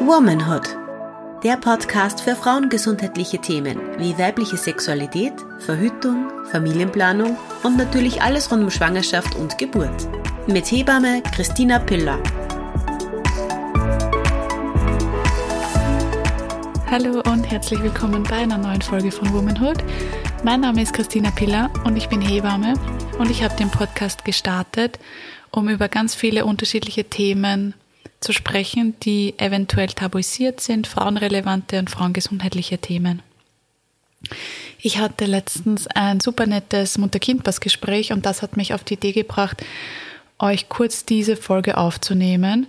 Womanhood. Der Podcast für frauengesundheitliche Themen wie weibliche Sexualität, Verhütung, Familienplanung und natürlich alles rund um Schwangerschaft und Geburt. Mit Hebamme Christina Piller. Hallo und herzlich willkommen bei einer neuen Folge von Womanhood. Mein Name ist Christina Piller und ich bin Hebamme und ich habe den Podcast gestartet, um über ganz viele unterschiedliche Themen zu sprechen, die eventuell tabuisiert sind, frauenrelevante und frauengesundheitliche Themen. Ich hatte letztens ein super nettes Mutter-Kind-Pass-Gespräch und das hat mich auf die Idee gebracht, euch kurz diese Folge aufzunehmen.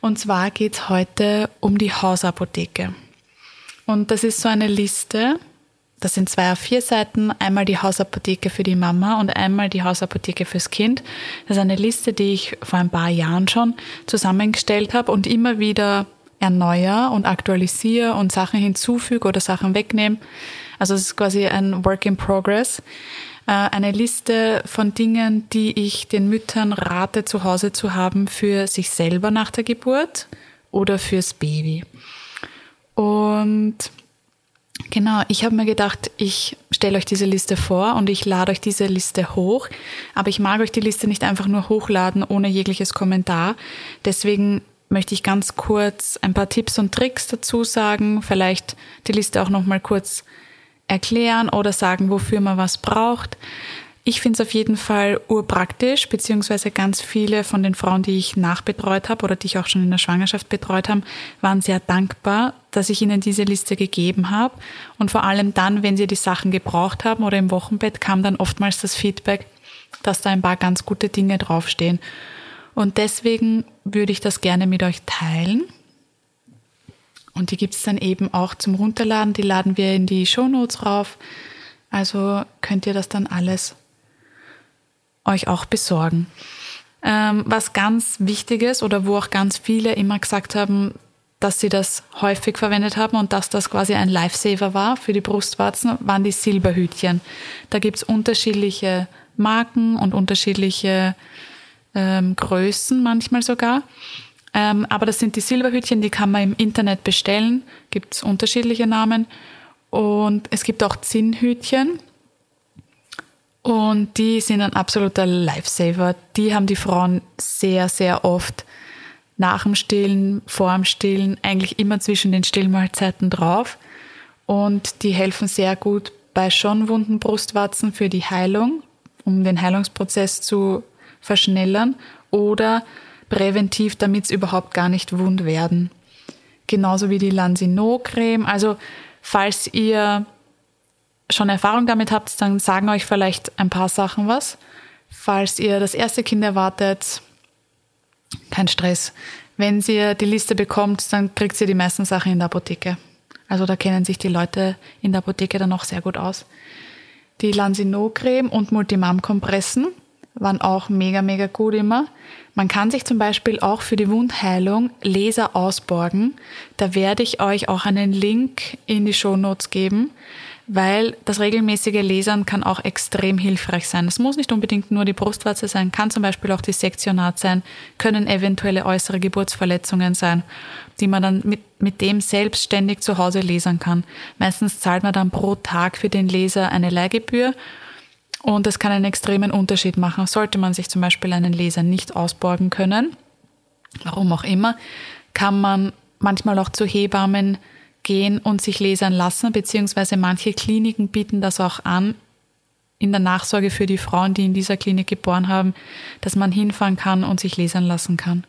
Und zwar geht es heute um die Hausapotheke. Und das ist so eine Liste, das sind zwei auf vier Seiten, einmal die Hausapotheke für die Mama und einmal die Hausapotheke fürs Kind. Das ist eine Liste, die ich vor ein paar Jahren schon zusammengestellt habe und immer wieder erneuere und aktualisiere und Sachen hinzufüge oder Sachen wegnehme. Also es ist quasi ein Work in Progress. Äh, eine Liste von Dingen, die ich den Müttern rate, zu Hause zu haben für sich selber nach der Geburt oder fürs Baby. Und Genau, ich habe mir gedacht, ich stelle euch diese Liste vor und ich lade euch diese Liste hoch. Aber ich mag euch die Liste nicht einfach nur hochladen ohne jegliches Kommentar. Deswegen möchte ich ganz kurz ein paar Tipps und Tricks dazu sagen, vielleicht die Liste auch nochmal kurz erklären oder sagen, wofür man was braucht. Ich finde es auf jeden Fall urpraktisch, beziehungsweise ganz viele von den Frauen, die ich nachbetreut habe oder die ich auch schon in der Schwangerschaft betreut habe, waren sehr dankbar, dass ich ihnen diese Liste gegeben habe. Und vor allem dann, wenn sie die Sachen gebraucht haben oder im Wochenbett, kam dann oftmals das Feedback, dass da ein paar ganz gute Dinge draufstehen. Und deswegen würde ich das gerne mit euch teilen. Und die gibt es dann eben auch zum Runterladen. Die laden wir in die Show Notes rauf. Also könnt ihr das dann alles euch auch besorgen. Ähm, was ganz wichtig ist oder wo auch ganz viele immer gesagt haben, dass sie das häufig verwendet haben und dass das quasi ein Lifesaver war für die Brustwarzen, waren die Silberhütchen. Da gibt's unterschiedliche Marken und unterschiedliche ähm, Größen manchmal sogar. Ähm, aber das sind die Silberhütchen, die kann man im Internet bestellen. Gibt's unterschiedliche Namen. Und es gibt auch Zinnhütchen. Und die sind ein absoluter Lifesaver. Die haben die Frauen sehr, sehr oft nach dem Stillen, vor dem Stillen, eigentlich immer zwischen den Stillmahlzeiten drauf. Und die helfen sehr gut bei schon wunden Brustwarzen für die Heilung, um den Heilungsprozess zu verschnellern oder präventiv, damit es überhaupt gar nicht wund werden. Genauso wie die Lansinot-Creme. Also falls ihr schon Erfahrung damit habt, dann sagen euch vielleicht ein paar Sachen was. Falls ihr das erste Kind erwartet, kein Stress. Wenn ihr die Liste bekommt, dann kriegt ihr die meisten Sachen in der Apotheke. Also da kennen sich die Leute in der Apotheke dann auch sehr gut aus. Die Lansinot-Creme und Multimam-Kompressen waren auch mega, mega gut immer. Man kann sich zum Beispiel auch für die Wundheilung Laser ausborgen. Da werde ich euch auch einen Link in die Show Notes geben weil das regelmäßige Lesern kann auch extrem hilfreich sein. Es muss nicht unbedingt nur die Brustwarze sein, kann zum Beispiel auch die Sektionat sein, können eventuelle äußere Geburtsverletzungen sein, die man dann mit, mit dem selbstständig zu Hause lesen kann. Meistens zahlt man dann pro Tag für den Leser eine Leihgebühr und das kann einen extremen Unterschied machen. Sollte man sich zum Beispiel einen Leser nicht ausborgen können, warum auch immer, kann man manchmal auch zu Hebammen gehen und sich lasern lassen, beziehungsweise manche Kliniken bieten das auch an, in der Nachsorge für die Frauen, die in dieser Klinik geboren haben, dass man hinfahren kann und sich lasern lassen kann.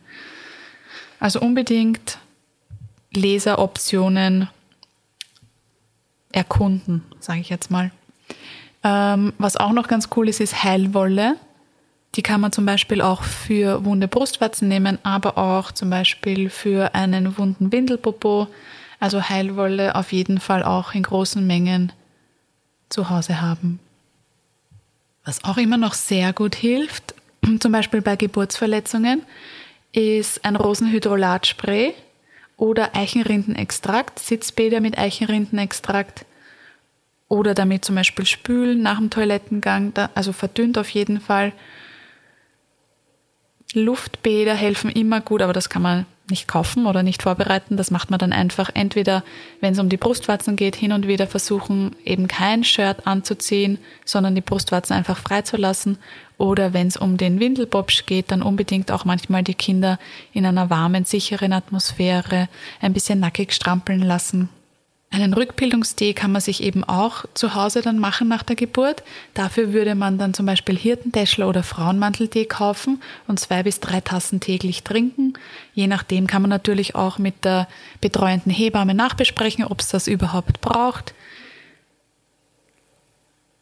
Also unbedingt Laseroptionen erkunden, sage ich jetzt mal. Ähm, was auch noch ganz cool ist, ist Heilwolle. Die kann man zum Beispiel auch für wunde Brustwarzen nehmen, aber auch zum Beispiel für einen wunden Windelpopo also Heilwolle auf jeden Fall auch in großen Mengen zu Hause haben. Was auch immer noch sehr gut hilft, zum Beispiel bei Geburtsverletzungen, ist ein Rosenhydrolatspray oder Eichenrindenextrakt, Sitzbäder mit Eichenrindenextrakt oder damit zum Beispiel spülen nach dem Toilettengang, also verdünnt auf jeden Fall. Luftbäder helfen immer gut, aber das kann man nicht kaufen oder nicht vorbereiten. Das macht man dann einfach entweder, wenn es um die Brustwarzen geht, hin und wieder versuchen, eben kein Shirt anzuziehen, sondern die Brustwarzen einfach freizulassen. Oder wenn es um den Windelbobsch geht, dann unbedingt auch manchmal die Kinder in einer warmen, sicheren Atmosphäre ein bisschen nackig strampeln lassen. Einen Rückbildungstee kann man sich eben auch zu Hause dann machen nach der Geburt. Dafür würde man dann zum Beispiel Hirtentäschler oder Frauenmanteltee kaufen und zwei bis drei Tassen täglich trinken. Je nachdem kann man natürlich auch mit der betreuenden Hebamme nachbesprechen, ob es das überhaupt braucht.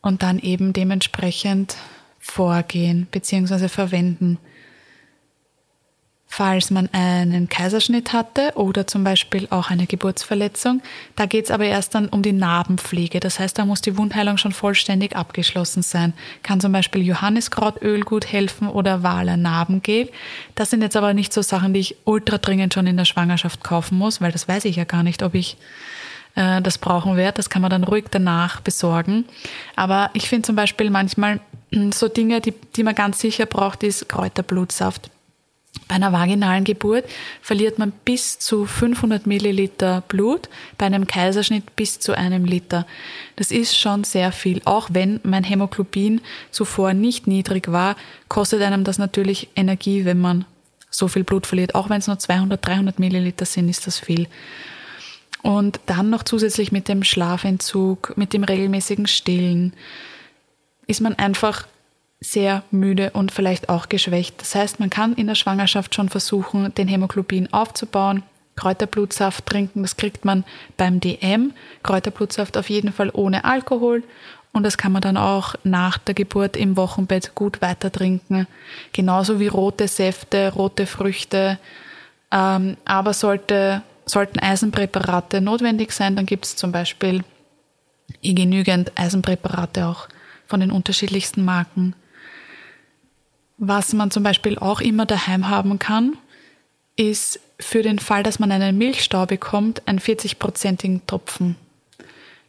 Und dann eben dementsprechend vorgehen bzw. verwenden falls man einen Kaiserschnitt hatte oder zum Beispiel auch eine Geburtsverletzung. Da geht es aber erst dann um die Narbenpflege. Das heißt, da muss die Wundheilung schon vollständig abgeschlossen sein. Kann zum Beispiel Johanniskrautöl gut helfen oder Wahler Narbengel. Das sind jetzt aber nicht so Sachen, die ich ultra dringend schon in der Schwangerschaft kaufen muss, weil das weiß ich ja gar nicht, ob ich äh, das brauchen werde. Das kann man dann ruhig danach besorgen. Aber ich finde zum Beispiel manchmal so Dinge, die, die man ganz sicher braucht, ist Kräuterblutsaft. Bei einer vaginalen Geburt verliert man bis zu 500 Milliliter Blut, bei einem Kaiserschnitt bis zu einem Liter. Das ist schon sehr viel. Auch wenn mein Hämoglobin zuvor nicht niedrig war, kostet einem das natürlich Energie, wenn man so viel Blut verliert. Auch wenn es nur 200, 300 Milliliter sind, ist das viel. Und dann noch zusätzlich mit dem Schlafentzug, mit dem regelmäßigen Stillen, ist man einfach sehr müde und vielleicht auch geschwächt. Das heißt, man kann in der Schwangerschaft schon versuchen, den Hämoglobin aufzubauen. Kräuterblutsaft trinken, das kriegt man beim DM. Kräuterblutsaft auf jeden Fall ohne Alkohol. Und das kann man dann auch nach der Geburt im Wochenbett gut weiter trinken. Genauso wie rote Säfte, rote Früchte. Ähm, aber sollte, sollten Eisenpräparate notwendig sein, dann gibt es zum Beispiel genügend Eisenpräparate auch von den unterschiedlichsten Marken. Was man zum Beispiel auch immer daheim haben kann, ist für den Fall, dass man einen Milchstau bekommt, einen 40-prozentigen Tropfen.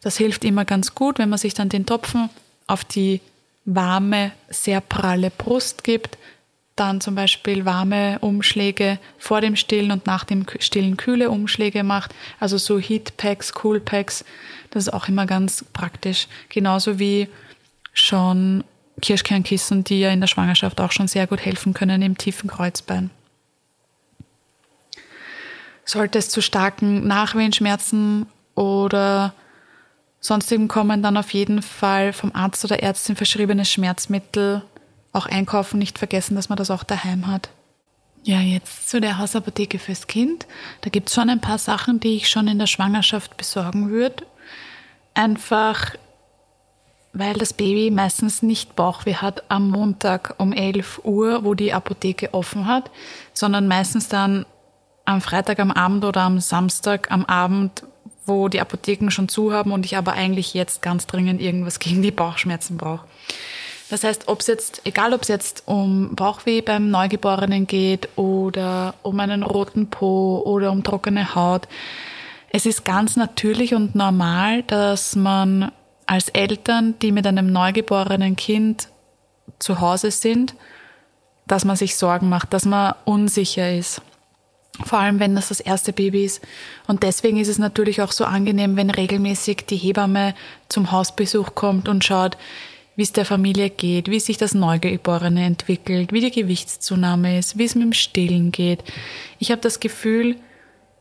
Das hilft immer ganz gut, wenn man sich dann den Tropfen auf die warme, sehr pralle Brust gibt, dann zum Beispiel warme Umschläge vor dem Stillen und nach dem Stillen kühle Umschläge macht, also so Heatpacks, Coolpacks, das ist auch immer ganz praktisch. Genauso wie schon Kirschkernkissen, die ja in der Schwangerschaft auch schon sehr gut helfen können im tiefen Kreuzbein. Sollte es zu starken Nachwehenschmerzen oder sonstigen kommen, dann auf jeden Fall vom Arzt oder Ärztin verschriebenes Schmerzmittel auch einkaufen. Nicht vergessen, dass man das auch daheim hat. Ja, jetzt zu der Hausapotheke fürs Kind. Da gibt es schon ein paar Sachen, die ich schon in der Schwangerschaft besorgen würde. Einfach weil das Baby meistens nicht Bauchweh hat am Montag um 11 Uhr, wo die Apotheke offen hat, sondern meistens dann am Freitag am Abend oder am Samstag am Abend, wo die Apotheken schon zu haben und ich aber eigentlich jetzt ganz dringend irgendwas gegen die Bauchschmerzen brauche. Das heißt, ob es jetzt, egal ob es jetzt um Bauchweh beim Neugeborenen geht oder um einen roten Po oder um trockene Haut, es ist ganz natürlich und normal, dass man als Eltern, die mit einem neugeborenen Kind zu Hause sind, dass man sich Sorgen macht, dass man unsicher ist. Vor allem, wenn das das erste Baby ist. Und deswegen ist es natürlich auch so angenehm, wenn regelmäßig die Hebamme zum Hausbesuch kommt und schaut, wie es der Familie geht, wie sich das Neugeborene entwickelt, wie die Gewichtszunahme ist, wie es mit dem Stillen geht. Ich habe das Gefühl,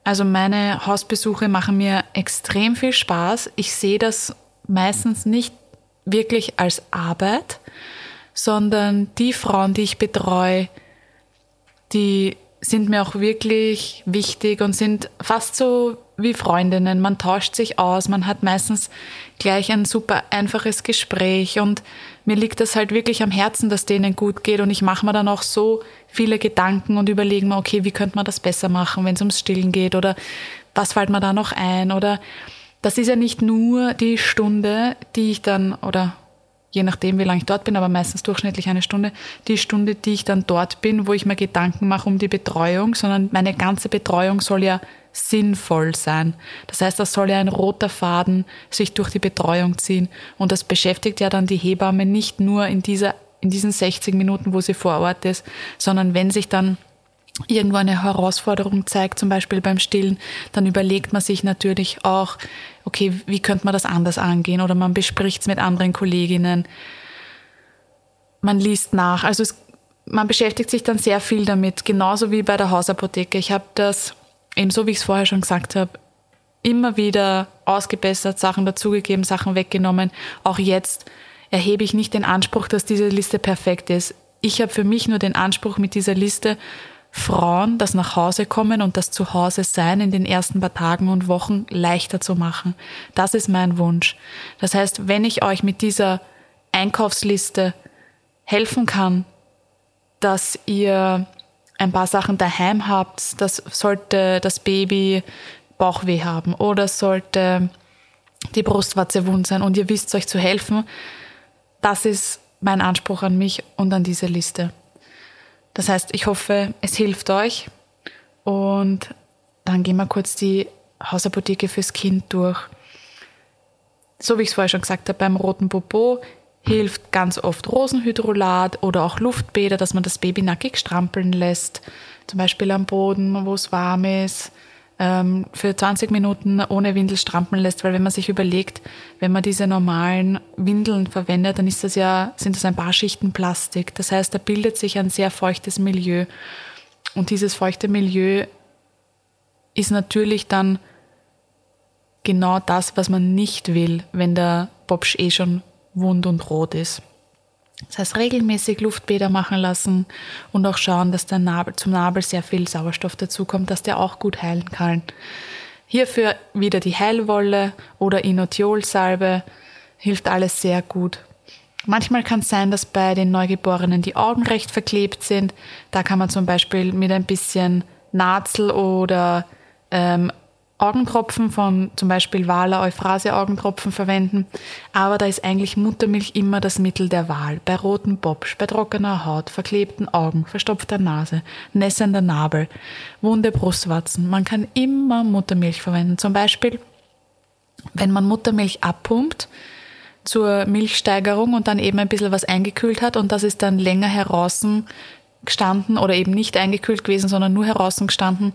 also meine Hausbesuche machen mir extrem viel Spaß. Ich sehe das meistens nicht wirklich als Arbeit, sondern die Frauen, die ich betreue, die sind mir auch wirklich wichtig und sind fast so wie Freundinnen. Man tauscht sich aus, man hat meistens gleich ein super einfaches Gespräch und mir liegt das halt wirklich am Herzen, dass denen gut geht und ich mache mir dann auch so viele Gedanken und überlege mir, okay, wie könnte man das besser machen, wenn es ums Stillen geht oder was fällt mir da noch ein oder das ist ja nicht nur die Stunde, die ich dann, oder je nachdem, wie lange ich dort bin, aber meistens durchschnittlich eine Stunde, die Stunde, die ich dann dort bin, wo ich mir Gedanken mache um die Betreuung, sondern meine ganze Betreuung soll ja sinnvoll sein. Das heißt, das soll ja ein roter Faden sich durch die Betreuung ziehen. Und das beschäftigt ja dann die Hebamme nicht nur in dieser, in diesen 60 Minuten, wo sie vor Ort ist, sondern wenn sich dann irgendwo eine Herausforderung zeigt, zum Beispiel beim Stillen, dann überlegt man sich natürlich auch, okay, wie könnte man das anders angehen? Oder man bespricht es mit anderen Kolleginnen. Man liest nach. Also es, man beschäftigt sich dann sehr viel damit, genauso wie bei der Hausapotheke. Ich habe das, eben so wie ich es vorher schon gesagt habe, immer wieder ausgebessert, Sachen dazugegeben, Sachen weggenommen. Auch jetzt erhebe ich nicht den Anspruch, dass diese Liste perfekt ist. Ich habe für mich nur den Anspruch mit dieser Liste, Frauen das nach Hause kommen und das Zuhause sein in den ersten paar Tagen und Wochen leichter zu machen. Das ist mein Wunsch. Das heißt, wenn ich euch mit dieser Einkaufsliste helfen kann, dass ihr ein paar Sachen daheim habt, das sollte das Baby Bauchweh haben oder sollte die Brustwarze wund sein und ihr wisst euch zu helfen, das ist mein Anspruch an mich und an diese Liste. Das heißt, ich hoffe, es hilft euch. Und dann gehen wir kurz die Hausapotheke fürs Kind durch. So wie ich es vorher schon gesagt habe, beim roten Popo hilft ganz oft Rosenhydrolat oder auch Luftbäder, dass man das Baby nackig strampeln lässt. Zum Beispiel am Boden, wo es warm ist ähm, für 20 Minuten ohne Windel strampeln lässt, weil wenn man sich überlegt, wenn man diese normalen Windeln verwendet, dann ist das ja, sind das ein paar Schichten Plastik. Das heißt, da bildet sich ein sehr feuchtes Milieu. Und dieses feuchte Milieu ist natürlich dann genau das, was man nicht will, wenn der Bobsch eh schon wund und rot ist. Das heißt, regelmäßig Luftbäder machen lassen und auch schauen, dass der Nabel, zum Nabel sehr viel Sauerstoff dazukommt, dass der auch gut heilen kann. Hierfür wieder die Heilwolle oder Inotiolsalbe hilft alles sehr gut. Manchmal kann es sein, dass bei den Neugeborenen die Augen recht verklebt sind. Da kann man zum Beispiel mit ein bisschen Nazel oder ähm, Augentropfen von zum Beispiel Wala Euphrase Augentropfen verwenden, aber da ist eigentlich Muttermilch immer das Mittel der Wahl. Bei roten Bobsch, bei trockener Haut, verklebten Augen, verstopfter Nase, nässender Nabel, wunde Brustwarzen. Man kann immer Muttermilch verwenden. Zum Beispiel, wenn man Muttermilch abpumpt, zur Milchsteigerung und dann eben ein bisschen was eingekühlt hat und das ist dann länger heraus gestanden oder eben nicht eingekühlt gewesen, sondern nur heraus gestanden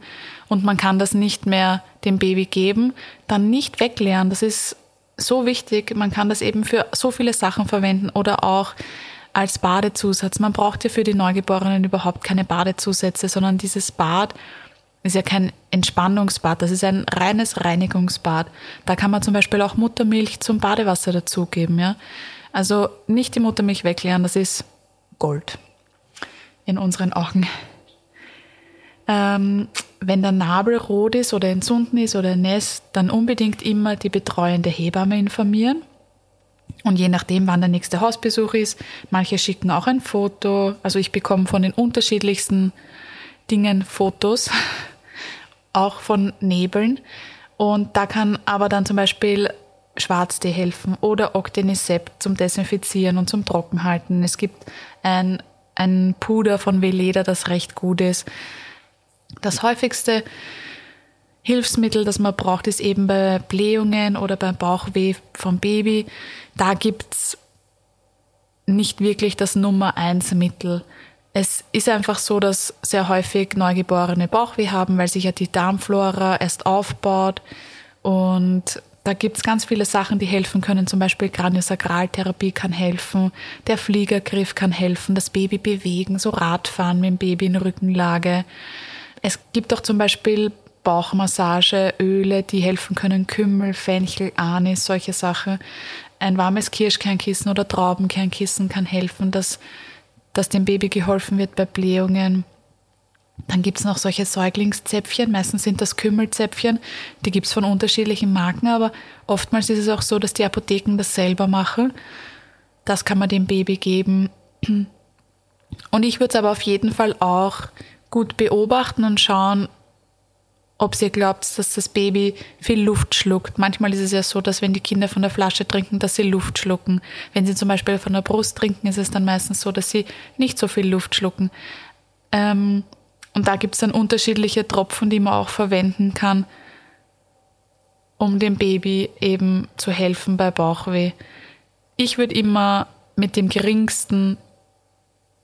und man kann das nicht mehr dem Baby geben, dann nicht wegleeren. Das ist so wichtig. Man kann das eben für so viele Sachen verwenden oder auch als Badezusatz. Man braucht ja für die Neugeborenen überhaupt keine Badezusätze, sondern dieses Bad ist ja kein Entspannungsbad, das ist ein reines Reinigungsbad. Da kann man zum Beispiel auch Muttermilch zum Badewasser dazugeben. Ja? Also nicht die Muttermilch wegleeren, das ist Gold in unseren Augen. Ähm, wenn der Nabel rot ist oder entzünden ist oder näss, dann unbedingt immer die betreuende Hebamme informieren. Und je nachdem, wann der nächste Hausbesuch ist, manche schicken auch ein Foto. Also ich bekomme von den unterschiedlichsten Dingen Fotos, auch von Nebeln. Und da kann aber dann zum Beispiel Schwarztee helfen oder Octenisept zum Desinfizieren und zum Trockenhalten. Es gibt ein, ein Puder von Veleda, das recht gut ist. Das häufigste Hilfsmittel, das man braucht, ist eben bei Blähungen oder beim Bauchweh vom Baby. Da gibt's nicht wirklich das Nummer eins Mittel. Es ist einfach so, dass sehr häufig Neugeborene Bauchweh haben, weil sich ja die Darmflora erst aufbaut. Und da gibt's ganz viele Sachen, die helfen können. Zum Beispiel Kraniosakraltherapie kann helfen, der Fliegergriff kann helfen, das Baby bewegen, so Radfahren mit dem Baby in Rückenlage. Es gibt auch zum Beispiel Bauchmassage, Öle, die helfen können, Kümmel, Fenchel, Anis, solche Sachen. Ein warmes Kirschkernkissen oder Traubenkernkissen kann helfen, dass, dass dem Baby geholfen wird bei Blähungen. Dann gibt es noch solche Säuglingszäpfchen, meistens sind das Kümmelzäpfchen, die gibt es von unterschiedlichen Marken, aber oftmals ist es auch so, dass die Apotheken das selber machen. Das kann man dem Baby geben. Und ich würde es aber auf jeden Fall auch gut beobachten und schauen, ob ihr glaubt, dass das Baby viel Luft schluckt. Manchmal ist es ja so, dass wenn die Kinder von der Flasche trinken, dass sie Luft schlucken. Wenn sie zum Beispiel von der Brust trinken, ist es dann meistens so, dass sie nicht so viel Luft schlucken. Ähm, und da gibt es dann unterschiedliche Tropfen, die man auch verwenden kann, um dem Baby eben zu helfen bei Bauchweh. Ich würde immer mit dem geringsten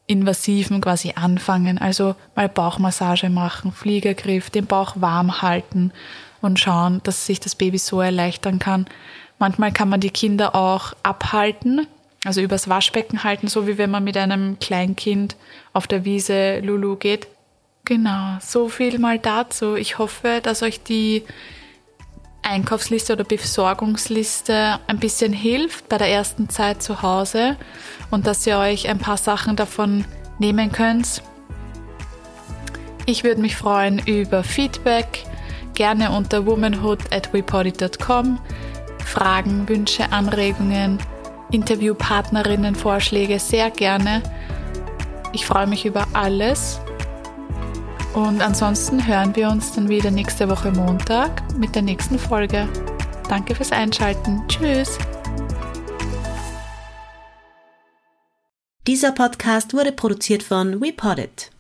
Invasiven quasi anfangen. Also mal Bauchmassage machen, Fliegergriff, den Bauch warm halten und schauen, dass sich das Baby so erleichtern kann. Manchmal kann man die Kinder auch abhalten, also übers Waschbecken halten, so wie wenn man mit einem Kleinkind auf der Wiese Lulu geht. Genau, so viel mal dazu. Ich hoffe, dass euch die Einkaufsliste oder Besorgungsliste ein bisschen hilft bei der ersten Zeit zu Hause und dass ihr euch ein paar Sachen davon nehmen könnt. Ich würde mich freuen über Feedback, gerne unter womanhood at wepodit.com. Fragen, Wünsche, Anregungen, Interviewpartnerinnen, Vorschläge sehr gerne. Ich freue mich über alles. Und ansonsten hören wir uns dann wieder nächste Woche Montag mit der nächsten Folge. Danke fürs Einschalten. Tschüss. Dieser Podcast wurde produziert von WePoddit.